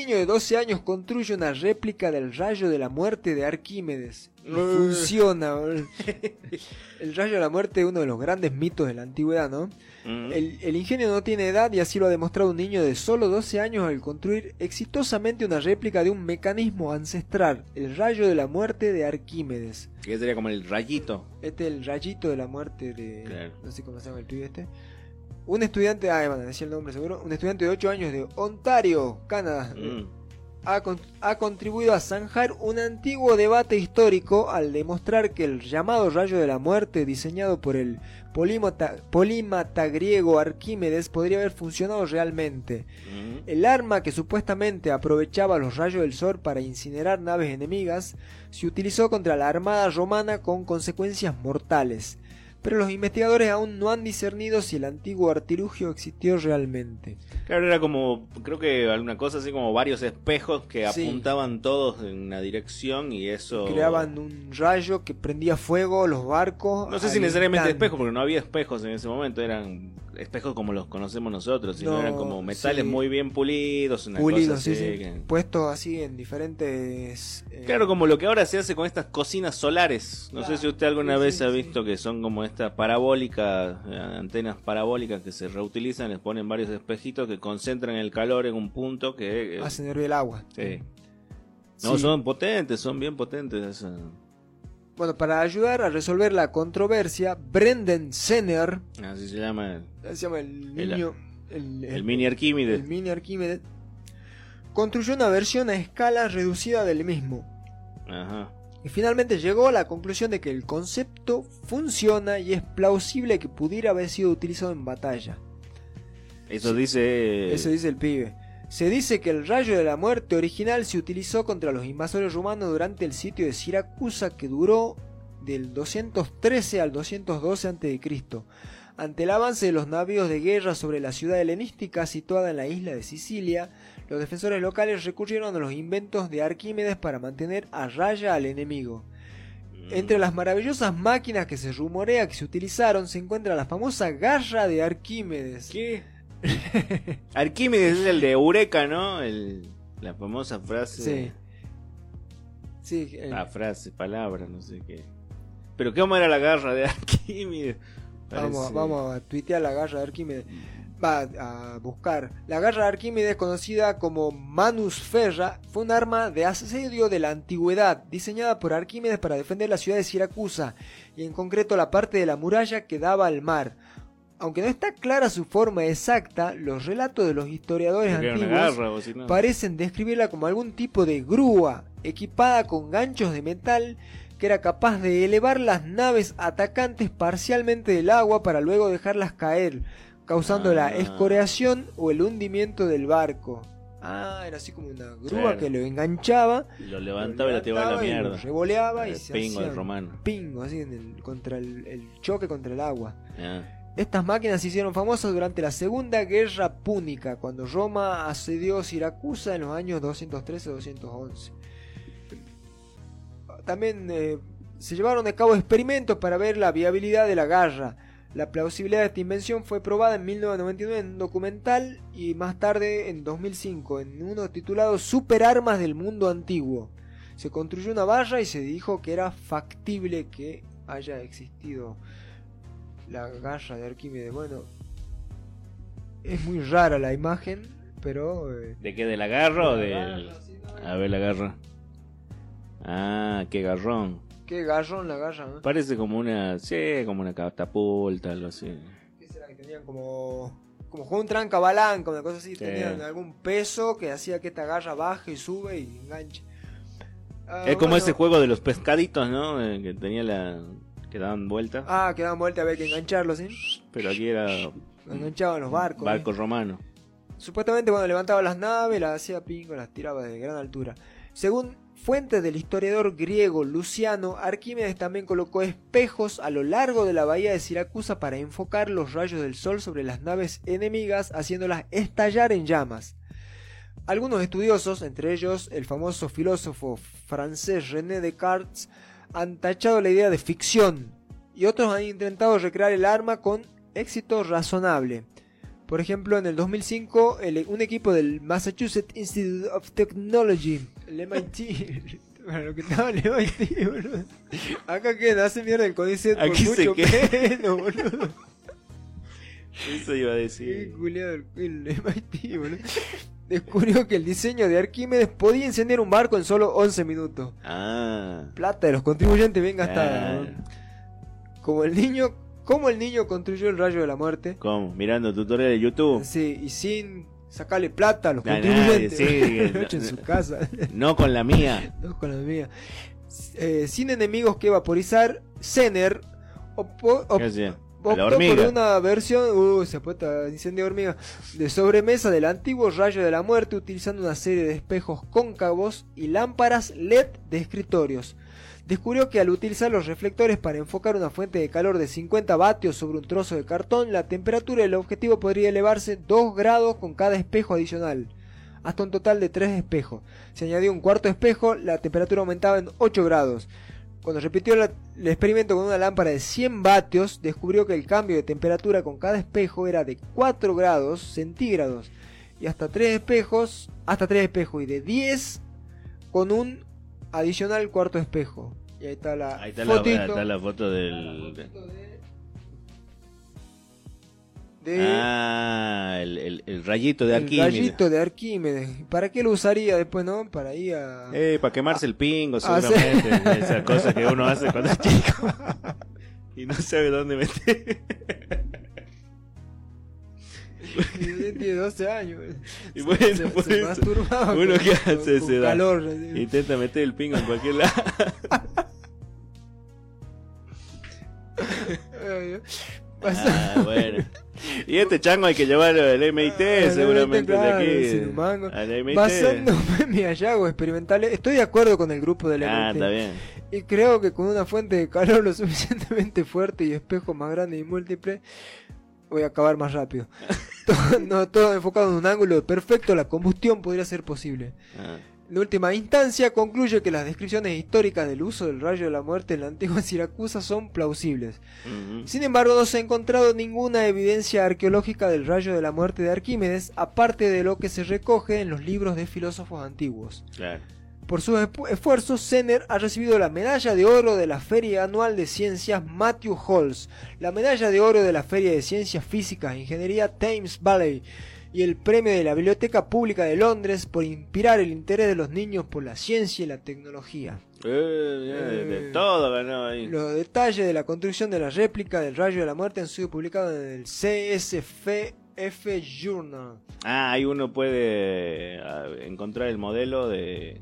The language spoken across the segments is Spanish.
niño de 12 años construye una réplica del rayo de la muerte de Arquímedes. Y funciona. El rayo de la muerte es uno de los grandes mitos de la antigüedad, ¿no? Mm. El, el ingenio no tiene edad y así lo ha demostrado un niño de solo 12 años al construir exitosamente una réplica de un mecanismo ancestral, el rayo de la muerte de Arquímedes. Que sería como el rayito. Este es el rayito de la muerte de... Claro. No sé cómo se llama el pibe este. Un estudiante, ah, bueno, decía el nombre seguro, un estudiante de 8 años de Ontario, Canadá, Mm. ha, con- ha contribuido a zanjar un antiguo debate histórico al demostrar que el llamado rayo de la muerte diseñado por el polímata, polímata griego Arquímedes podría haber funcionado realmente. Mm. El arma que supuestamente aprovechaba los rayos del sol para incinerar naves enemigas se utilizó contra la armada romana con consecuencias mortales. Pero los investigadores aún no han discernido si el antiguo artilugio existió realmente. Claro, era como, creo que alguna cosa así como varios espejos que Sí. apuntaban todos en una dirección y eso... Creaban un rayo que prendía fuego los barcos. No sé si necesariamente espejos, porque no había espejos en ese momento, eran espejos como los conocemos nosotros, sino No, eran como metales sí. muy bien pulidos, una Pulidos, cosa así. sí, sí. que- Puestos así en diferentes. eh, Claro, como lo que ahora se hace con estas cocinas solares. No sé si usted alguna vez ha visto que son como estas parabólicas, eh, antenas parabólicas que se reutilizan, les ponen varios espejitos que concentran el calor en un punto que... eh, Hacen hervir el agua. sí. No, son potentes, son bien potentes. esas. Bueno, para ayudar a resolver la controversia, Brendan Senner, Así se llama se llama el El- niño. El, el mini Arquímedes. el mini Arquímedes, construyó una versión a escala reducida del mismo. Ajá. Y finalmente llegó a la conclusión de que el concepto funciona y es plausible que pudiera haber sido utilizado en batalla. Eso dice... Eso dice el pibe. Se dice que el rayo de la muerte original se utilizó contra los invasores romanos durante el sitio de Siracusa que duró del 213 al 212 a.C. Ante el avance de los navíos de guerra sobre la ciudad helenística situada en la isla de Sicilia, los defensores locales recurrieron a los inventos de Arquímedes para mantener a raya al enemigo. Entre las maravillosas máquinas que se rumorea que se utilizaron se encuentra la famosa garra de Arquímedes. ¿Qué? Arquímedes es el de Eureka, ¿no? El, la famosa frase... Sí. Sí, el- La frase, palabra, no sé qué. Pero ¿cómo era la garra de Arquímedes? vamos, vamos a tuitear la garra de Arquímedes. Va a buscar. La garra de Arquímedes, conocida como Manus Ferra, fue un arma de asedio de la antigüedad, diseñada por Arquímedes para defender la ciudad de Siracusa, y en concreto la parte de la muralla que daba al mar. Aunque no está clara su forma exacta, los relatos de los historiadores antiguos garra o si no. parecen describirla como algún tipo de grúa equipada con ganchos de metal que era capaz de elevar las naves atacantes parcialmente del agua para luego dejarlas caer, causando la Ah. escoreación o el hundimiento del barco. Ah, era así como una grúa Claro. que lo enganchaba, Lo levantaba y la tiraba a la levantaba y lo mierda. revoleaba y El se pingo hacía romano. pingo así en el- contra el, el choque contra el agua. Ah. Estas máquinas se hicieron famosas durante la Segunda Guerra Púnica, cuando Roma asedió Siracusa en los años 213-211. También eh, se llevaron a cabo experimentos para ver la viabilidad de la garra. La plausibilidad de esta invención fue probada en 1999 en un documental y más tarde en 2005 en uno titulado Superarmas del Mundo Antiguo. Se construyó una barra y se dijo que era factible que haya existido la garra de Arquímedes. Bueno, es muy rara la imagen, pero... eh, ¿De qué? ¿De la garra o la de.? garra, sí, no, A ver la garra. Ah, qué garrón. Qué garrón la garra, ¿no? Parece como una. Sí, como una catapulta, algo así. ¿Qué será que tenían como... Como con un trancabalanca, una cosa así, Sí. tenían algún peso que hacía que esta garra baje y sube y enganche. Ah, es como bueno. ese juego de los pescaditos, ¿no? Eh, que tenía la. Que daban vuelta. Ah, que daban vuelta a ver que engancharlo, ¿sí? Pero aquí era. Enganchaban los barcos. ¿eh? barco romano. Supuestamente cuando levantaba las naves, las hacía pingo, las tiraba de gran altura. Según fuentes del historiador griego Luciano, Arquímedes también colocó espejos a lo largo de la bahía de Siracusa para enfocar los rayos del sol sobre las naves enemigas, haciéndolas estallar en llamas. Algunos estudiosos, entre ellos el famoso filósofo francés René Descartes, han tachado la idea de ficción y otros han intentado recrear el arma con éxito razonable. Por ejemplo, en el 2005, el- un equipo del Massachusetts Institute of Technology, el MIT, bueno, lo que estaba el MIT, boludo. Acá queda, hace mierda el CONICET por Aquí mucho menos, boludo. Eso iba a Qué decir. culiado el, el MIT, boludo. Descubrió que el diseño de Arquímedes podía encender un barco en solo 11 minutos. Ah. Plata de los contribuyentes bien gastada. ¿no? Como el niño, como el niño construyó el rayo de la muerte. ¿Cómo? Mirando tutorial de YouTube. Sí, y sin sacarle plata a los contribuyentes. nadie, sí, hecho en su casa. No con la mía. no con la mía. Eh, sin enemigos que vaporizar, Zener opo- op- optó por una versión, uh, se apuesta incendio de hormiga, de sobremesa del antiguo rayo de la muerte utilizando una serie de espejos cóncavos y lámparas LED de escritorios. Descubrió que al utilizar los reflectores para enfocar una fuente de calor de 50 vatios sobre un trozo de cartón, la temperatura del objetivo podría elevarse 2 grados con cada espejo adicional, hasta un total de 3 espejos. Se añadió un cuarto espejo, la temperatura aumentaba en 8 grados. Cuando repitió la- el experimento con una lámpara de 100 vatios, descubrió que el cambio de temperatura con cada espejo era de 4 grados centígrados y hasta 3 espejos, hasta 3 espejos y de 10 con un adicional cuarto espejo. Y ahí está la Ahí está la, fotito. está la foto del. de Ah, el, el- el rayito de el Arquímedes. gallito de Arquímedes. ¿Para qué lo usaría después, no? Para ir a... Eh, para quemarse el pingo, seguramente. Esa cosa que uno hace cuando es chico. y no sabe dónde meter. Tiene 12 años. Y bueno, se, por se eso, masturbaba uno que hace con- con calor. así. Intenta meter el pingo en cualquier lado. Ah, bueno. Y este chango hay que llevarlo al MIT, Ah, seguramente, claro, de aquí. Al MIT. Basándome en mis hallazgos experimentales, estoy de acuerdo con el grupo del Ah, MIT. está bien. Y creo que con una fuente de calor lo suficientemente fuerte y espejos más grandes y múltiples, voy a acabar más rápido. todo, no, todo enfocado en un ángulo perfecto, la combustión podría ser posible. Ah. En última instancia, concluye que las descripciones históricas del uso del rayo de la muerte en la antigua Siracusa son plausibles. Sin embargo, no se ha encontrado ninguna evidencia arqueológica del rayo de la muerte de Arquímedes, aparte de lo que se recoge en los libros de filósofos antiguos. Claro. Por sus esfuerzos, Zener ha recibido la medalla de oro de la Feria Anual de Ciencias Matthew Halls, la medalla de oro de la Feria de Ciencias Físicas e Ingeniería Thames Valley y el premio de la Biblioteca Pública de Londres por inspirar el interés de los niños por la ciencia y la tecnología. Eh, de, de Eh. todo ganó ahí. Los detalles de la construcción de la réplica del rayo de la muerte han sido publicados en el CSFF Journal. Ah, ahí uno puede ah, encontrar el modelo de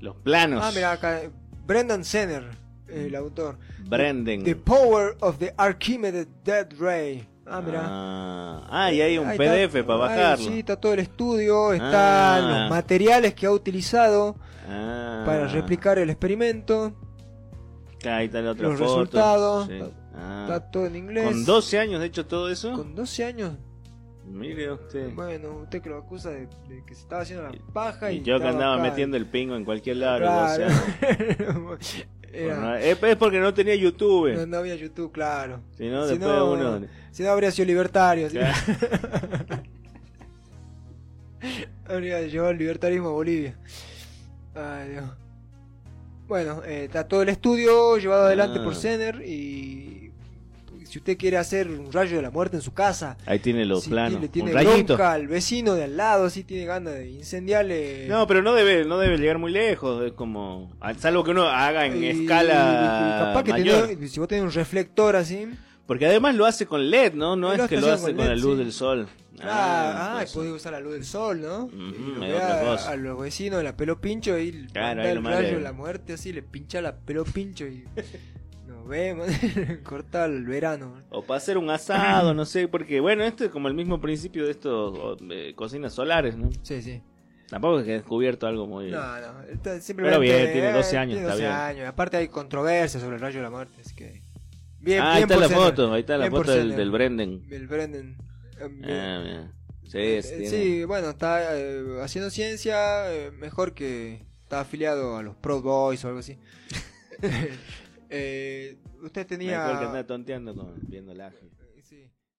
los planos. Ah, mira acá, Brendan Senner, el autor. Branden. The Power of the Archimedes Dead Ray. Ah, mira. Ah, ah, y hay un Ahí PDF está. para Ahí, bajarlo. sí, está todo el estudio, están Ah. los materiales que ha utilizado Ah. para replicar el experimento. Ah, Ahí está la otra los foto. resultados. Sí. Está todo en inglés. Con 12 años de hecho todo eso. Con 12 años. Mire usted. Bueno, usted que lo acusa de, de que se estaba haciendo la paja y, y yo que andaba acá. metiendo el pingo en cualquier lado. Claro. o sea, Era- es, es porque no tenía YouTube. no, no había YouTube, claro. Si no, Si después no- uno. Si no, habría sido libertario. habría llevado el libertarismo a Bolivia. Ay, Dios. Bueno, eh, está todo el estudio llevado adelante Ah. por Zener y si usted quiere hacer un rayo de la muerte en su casa, Ahí tiene los si planos. le tiene un rayito. bronca al vecino de al lado, si tiene ganas de incendiarle. No, pero no debe, no debe llegar muy lejos. Es como. Salvo que uno haga en Y- escala. y capaz que mayor. tiene- si vos tenés un reflector así, Porque además lo hace con LED, ¿no? No es que lo hace con con la luz sí. del sol. Ah, ah, pues, podés usar la luz del sol, ¿no? Y es ve otra a, cosa. a los vecinos de la pelo pincho y Claro, manda ahí el rayo de la muerte así, le pincha la pelo pincho y nos vemos, corta el verano. O para hacer un asado, no sé, porque bueno, esto es como el mismo principio de estos eh, cocinas solares, ¿no? Sí, sí. Tampoco es que he descubierto algo muy... No, no, está simplemente, bien, tiene eh, 12 años, tiene está 12 bien. años. Aparte hay controversia sobre el rayo de la muerte, así que... Bien, ah, ahí bien está por la foto, ahí está la Bien foto del, del Brendan. El Brendan. Bien. Ah, mira. Sí, Eh, sí, bueno, está eh, haciendo ciencia eh, mejor que está afiliado a los Proud Boys o algo así. Eh, usted tenía Mejor que anda tonteando con, viendo la